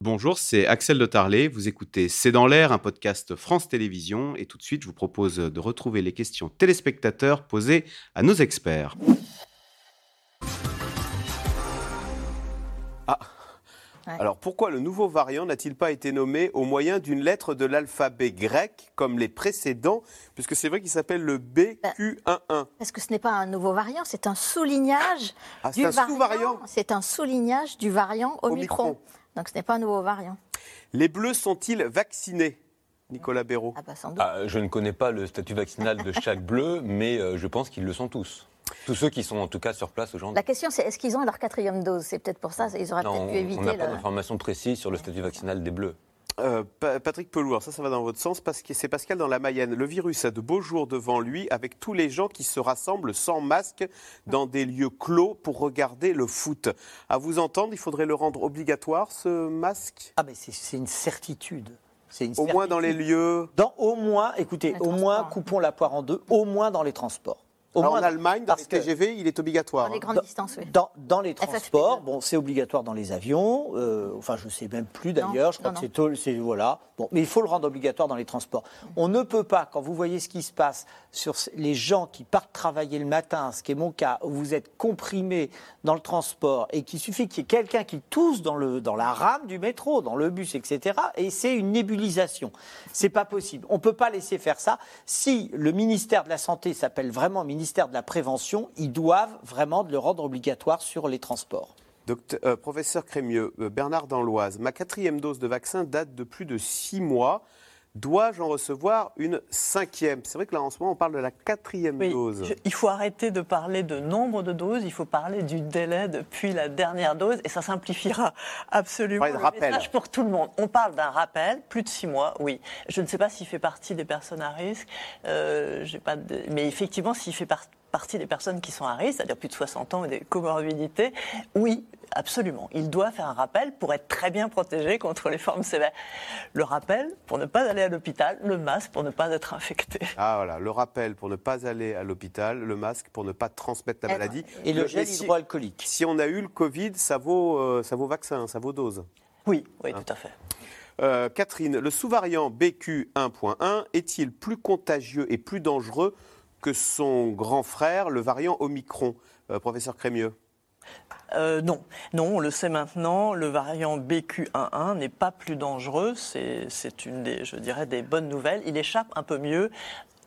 Bonjour, c'est Axel de Tarlet. Vous écoutez C'est dans l'air, un podcast France Télévisions. Et tout de suite, je vous propose de retrouver les questions téléspectateurs posées à nos experts. Ah alors pourquoi le nouveau variant n'a-t-il pas été nommé au moyen d'une lettre de l'alphabet grec comme les précédents, puisque c'est vrai qu'il s'appelle le BQ11 Parce que ce n'est pas un nouveau variant, c'est un soulignage Ah, du un variant. C'est un soulignage du variant Omicron. Omicron. Donc ce n'est pas un nouveau variant. Les bleus sont-ils vaccinés Nicolas Béraud? Ah bah sans doute. Ah, je ne connais pas le statut vaccinal de chaque bleu, mais euh, je pense qu'ils le sont tous. Tous ceux qui sont en tout cas sur place aujourd'hui. La question c'est est-ce qu'ils ont leur quatrième dose? C'est peut-être pour ça, ils auraient peut-être on pu on éviter n'a pas le- d'informations précises sur le statut vaccinal des bleus. Euh, Pa- Patrick Pelour, ça, ça va dans votre sens parce que c'est Pascal dans la Mayenne. Le virus a de beaux jours devant lui avec tous les gens qui se rassemblent sans masque dans des lieux clos pour regarder le foot. À vous entendre, il faudrait le rendre obligatoire, ce masque? Ah, mais c'est une certitude. C'est une Au moins dans les lieux. Dans, au moins, écoutez, Les au moins, coupons la poire en deux, au moins dans les transports. Au Alors, moins en Allemagne, dans parce les que- TGV, il est obligatoire. Dans les hein. grandes Dans- distances, oui. Dans, dans les FFP2. transports, bon, c'est obligatoire dans les avions. euh, enfin, je sais même plus d'ailleurs. Je crois non, que c'est voilà. Bon, mais il faut le rendre obligatoire dans les transports. On ne peut pas, quand vous voyez ce qui se passe sur les gens qui partent travailler le matin, ce qui est mon cas, où vous êtes comprimé dans le transport et qu'il suffit qu'il y ait quelqu'un qui tousse dans le dans la rame du métro, dans le bus, etc. Et c'est une nébulisation. C'est pas possible. On peut pas laisser faire ça. Si le ministère de la santé s'appelle vraiment ministère de la prévention, ils doivent vraiment le rendre obligatoire sur les transports. Docteur- euh, professeur Crémieux, euh, Bernard dans l'Oise, ma quatrième dose de vaccin date de plus de six mois. Dois-je en recevoir une cinquième? C'est vrai que là, en ce moment, on parle de la quatrième Oui, dose. je- il faut arrêter de parler de nombre de doses, il faut parler du délai depuis la dernière dose et ça simplifiera absolument le rappel. message pour tout le monde. On parle d'un rappel, plus de six mois, oui. Je ne sais pas s'il fait partie des personnes à risque, euh, j'ai pas de- mais effectivement, s'il fait par- partie des personnes qui sont à risque, c'est-à-dire plus de 60 ans et des comorbidités, oui, absolument. Il doit faire un rappel pour être très bien protégé contre les formes sévères. Le rappel pour ne pas aller à l'hôpital, le masque pour ne pas être infecté. Ah voilà, le rappel pour ne pas aller à l'hôpital, le masque pour ne pas transmettre la maladie. Et le gel si, hydroalcoolique. si on a eu le Covid, ça vaut, euh, ça vaut vaccin, ça vaut dose. Oui, oui, tout à fait. Euh, Catherine, le sous-variant BQ1.1 est-il plus contagieux et plus dangereux que son grand frère, le variant Omicron. Euh, Professeur Crémieux. Euh, non, non, on le sait maintenant, le variant BQ11 n'est pas plus dangereux, c'est une je dirais, des bonnes nouvelles. Il échappe un peu mieux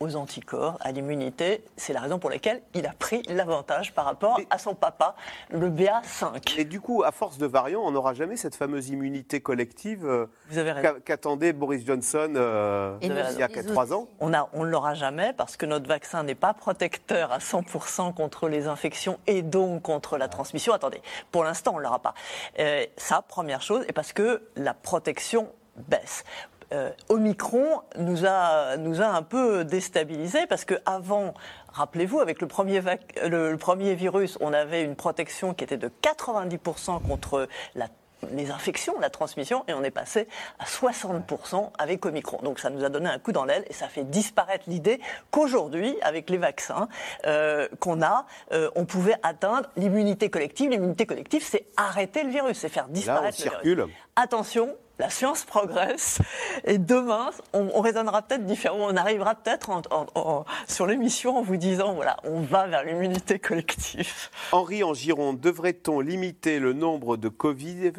aux anticorps, à l'immunité. C'est la raison pour laquelle il a pris l'avantage par rapport Mais- à son papa, le BA5. Et du coup, à force de variants, on n'aura jamais cette fameuse immunité collective euh, qu'attendait Boris Johnson euh, il y a les trois ans. On a- on ne l'aura jamais parce que notre vaccin n'est pas protecteur à 100% contre les infections et donc contre la transmission. Attendez, pour l'instant, on ne l'aura pas. Euh, ça, première chose, et parce que la protection baisse. Euh, Omicron nous a, nous a un peu déstabilisés parce que avant, rappelez-vous, avec le premier, vac- le, le premier virus, on avait une protection qui était de 90% contre la les infections, la transmission, et on est passé à 60% avec Omicron. Donc ça nous a donné un coup dans l'aile et ça fait disparaître l'idée qu'aujourd'hui, avec les vaccins euh, qu'on a, euh, on pouvait atteindre l'immunité collective. L'immunité collective, c'est arrêter le virus, c'est faire Là, on disparaître le virus. circule. Attention, la science progresse et demain, on, on raisonnera peut-être différemment. On arrivera peut-être en- en- en- sur l'émission en vous disant, voilà, on va vers l'immunité collective. Henri en Gironde, devrait-on limiter le nombre de Covid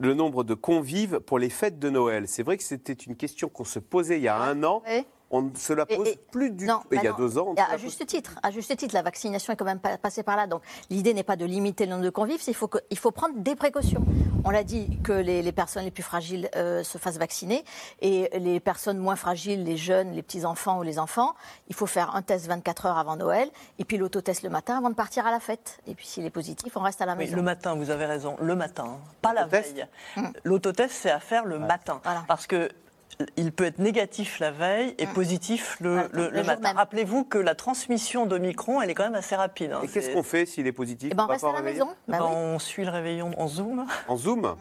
le nombre de convives pour les fêtes de Noël? C'est vrai que c'était une question qu'on se posait il y a un an. Oui. On ne se la pose et- plus du tout. Il y a deux ans, on à, juste titre, à juste titre, la vaccination est quand même pas- passée par là. Donc l'idée n'est pas de limiter le nombre de convives, faut, que- il faut prendre des précautions. On l'a dit que les, les personnes les plus fragiles euh, se fassent vacciner et les personnes moins fragiles, les jeunes, les petits enfants ou les enfants, il faut faire un test 24 heures avant Noël et puis l'autotest le matin avant de partir à la fête. Et puis s'il est positif, on reste à la Oui, maison. le matin, vous avez raison, le matin, pas la veille. L'autotest, c'est à faire le matin. Voilà. Parce que il peut être négatif la veille et positif le, Voilà, le- le le jour matin. Rappelez-vous que la transmission d'Omicron, elle est quand même assez rapide. hein. Et qu'est-ce qu'on fait s'il est positif Eh ben, on reste à la réveiller maison. Bah Ben, oui. On suit le réveillon en Zoom. En Zoom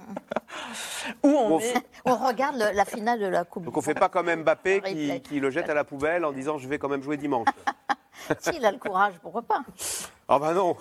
Ou on met- On regarde le- la finale de la Coupe. Donc on ne fait pas comme Mbappé qui, qui le jette à la poubelle en disant je vais quand même jouer dimanche. S'il a le courage, pourquoi pas? Ah bah non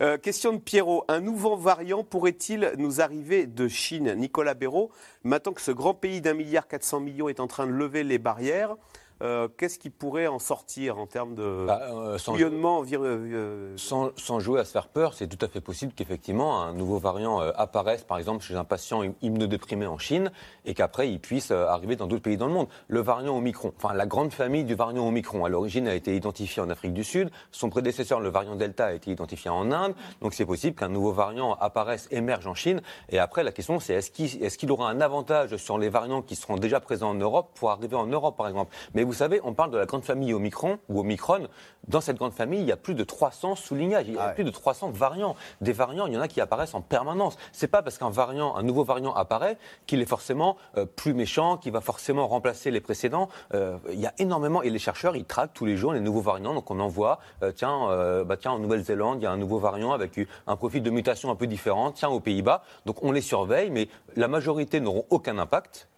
Euh, question de Pierrot. Un nouveau variant pourrait-il nous arriver de Chine? Nicolas Béraud, maintenant que ce grand pays d'un milliard 400 millions est en train de lever les barrières, euh, qu'est-ce qui pourrait en sortir en termes de Bah, euh, sans, euh, sans- sans jouer à se faire peur, c'est tout à fait possible qu'effectivement un nouveau variant apparaisse, par exemple, chez un patient im- immunodéprimé en Chine, et qu'après il puisse arriver dans d'autres pays dans le monde. Le variant Omicron, enfin la grande famille du variant Omicron, à l'origine a été identifiée en Afrique du Sud. Son prédécesseur, le variant Delta, a été identifié en Inde. Donc c'est possible qu'un nouveau variant apparaisse, émerge en Chine. Et après, la question, c'est est-ce qu'il aura un avantage sur les variants qui seront déjà présents en Europe pour arriver en Europe, par exemple? Mais vous savez, on parle de la grande famille Omicron ou Omicron. Dans cette grande famille, il y a plus de 300 soulignages, il y a Ah ouais. plus de 300 variants. Des variants, il y en a qui apparaissent en permanence. C'est pas parce qu'un variant, un nouveau variant apparaît qu'il est forcément euh, plus méchant, qu'il va forcément remplacer les précédents. Euh, il y a énormément et les chercheurs, ils traquent tous les jours les nouveaux variants. Donc on en voit, euh, tiens, bah tiens, en Nouvelle-Zélande, il y a un nouveau variant avec un profil de mutation un peu différent. Tiens, aux Pays-Bas. Donc on les surveille, mais la majorité n'auront aucun impact.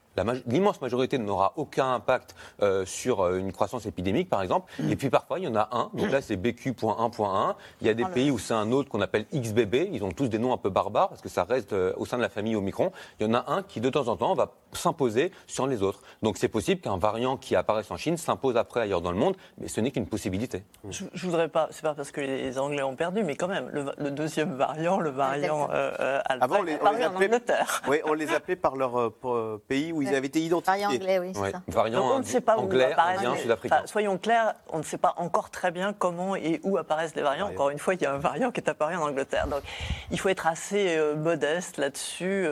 L'immense majorité n'aura aucun impact euh, sur euh, une croissance épidémique, par exemple. Et puis parfois, il y en a un. Donc là, c'est BQ.1.1. Il y a des le- pays où c'est un autre qu'on appelle XBB. Ils ont tous des noms un peu barbares parce que ça reste euh, au sein de la famille Omicron. Il y en a un qui, de temps en temps, va s'imposer sur les autres. Donc c'est possible qu'un variant qui apparaisse en Chine s'impose après ailleurs dans le monde, mais ce n'est qu'une possibilité. Je, je voudrais pas, c'est pas parce que les Anglais ont perdu, mais quand même, le, deuxième variant, le variant euh, euh, alpha, Avant, on les- on en appelait- Angleterre. Oui, on les appelait par leur euh, euh, pays où ils avaient été identifiés. Variant anglais, oui, c'est Ouais. ça. Variant Donc on ne sait pas où anglais, apparaissent indien, les- sud-africain. enfin, soyons clairs, on ne sait pas encore très bien comment et où apparaissent les variants. Variant. Encore une fois, il y a un variant qui est apparu en Angleterre. Donc il faut être assez euh, modeste là-dessus.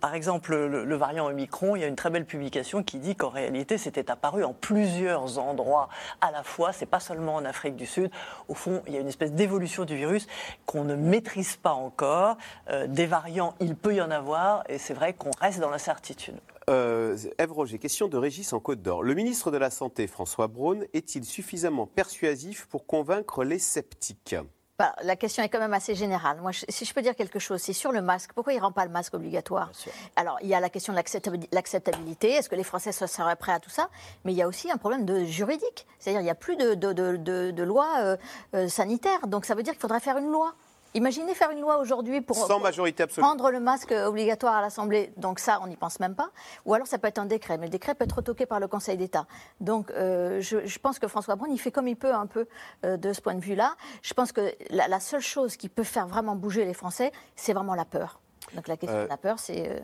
Par exemple, le, le variant Omicron, il y a une très belle publication qui dit qu'en réalité, c'était apparu en plusieurs endroits à la fois. C'est pas seulement en Afrique du Sud. Au fond, il y a une espèce d'évolution du virus qu'on ne maîtrise pas encore. Euh, des variants, il peut y en avoir, et c'est vrai qu'on reste dans l'incertitude. Euh, Ève Roger, question de Régis en Côte d'Or. Le ministre de la Santé, François Braun, est-il suffisamment persuasif pour convaincre les sceptiques? Bah, la question est quand même assez générale. Moi, je- si je peux dire quelque chose, c'est sur le masque. Pourquoi il ne rend pas le masque obligatoire Alors, il y a la question de l'acceptabi- l'acceptabilité. Est-ce que les Français se- seraient prêts à tout ça? Mais il y a aussi un problème de juridique. C'est-à-dire, il n'y a plus de, de- de loi euh, euh, sanitaire. Donc, ça veut dire qu'il faudrait faire une loi. Imaginez faire une loi aujourd'hui pour, Sans pour majorité absolue. prendre le masque obligatoire à l'Assemblée. Donc ça, on n'y pense même pas. Ou alors ça peut être un décret, mais le décret peut être retoqué par le Conseil d'État. Donc euh, je, je pense que François Braun, il fait comme il peut un peu euh, de ce point de vue-là. Je pense que la, la seule chose qui peut faire vraiment bouger les Français, c'est vraiment la peur. Donc la question Euh, de la peur, c'est euh,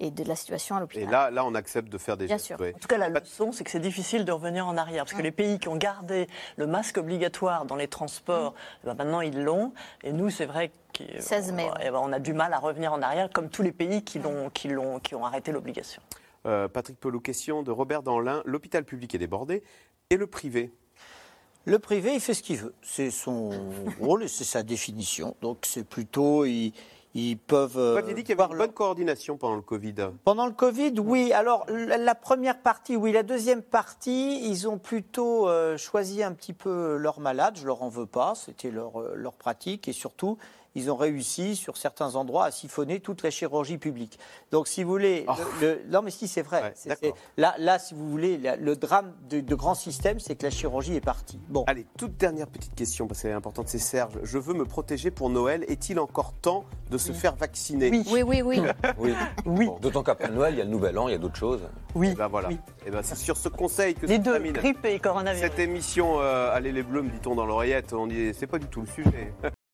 et de la situation à Et l'hôpital. là, là, on accepte de faire des Bien gestes, sûr. ouais. En tout cas, la leçon, c'est que c'est difficile de revenir en arrière. Parce que les pays qui ont gardé le masque obligatoire dans les transports, eh ben, maintenant ils l'ont. Et nous, c'est vrai qu'on 16 mai, ouais. eh ben, on a du mal à revenir en arrière, comme tous les pays qui, l'ont, qui, l'ont, qui ont arrêté l'obligation. Euh, Patrick Pelou, question de Robert Danlin. L'hôpital public est débordé et le privé? Le privé, il fait ce qu'il veut. C'est son rôle et c'est sa définition. Donc c'est plutôt, ils peuvent. euh, Vous aviez dit qu'il y voir avait une bonne coordination pendant le Covid. Pendant le Covid, oui. Alors, la première partie, oui. La deuxième partie, ils ont plutôt euh, choisi un petit peu leurs malades. Je leur en veux pas. C'était leur, euh, leur pratique. Et surtout, ils ont réussi, sur certains endroits, à siphonner toute la chirurgie publique. Donc, si vous voulez. Oh. le- le- non, mais si, c'est vrai. Ouais, C'est- là, là, si vous voulez, le drame de, de grands systèmes, c'est que la chirurgie est partie. Bon. Allez, toute dernière petite question, parce qu'elle est importante, c'est Serge. Je veux me protéger pour Noël. Est-il encore temps de se faire vacciner Oui. Oui, oui, oui. Oui. Oui. Bon, D'autant qu'après Noël, il y a le Nouvel An, il y a d'autres choses. Oui. Eh ben voilà. oui. Eh ben, c'est sur ce conseil que Les deux, grippe et coronavirus. cette émission. euh, Allez les bleus, me dit-on dans l'oreillette. On dit, c'est pas du tout le sujet.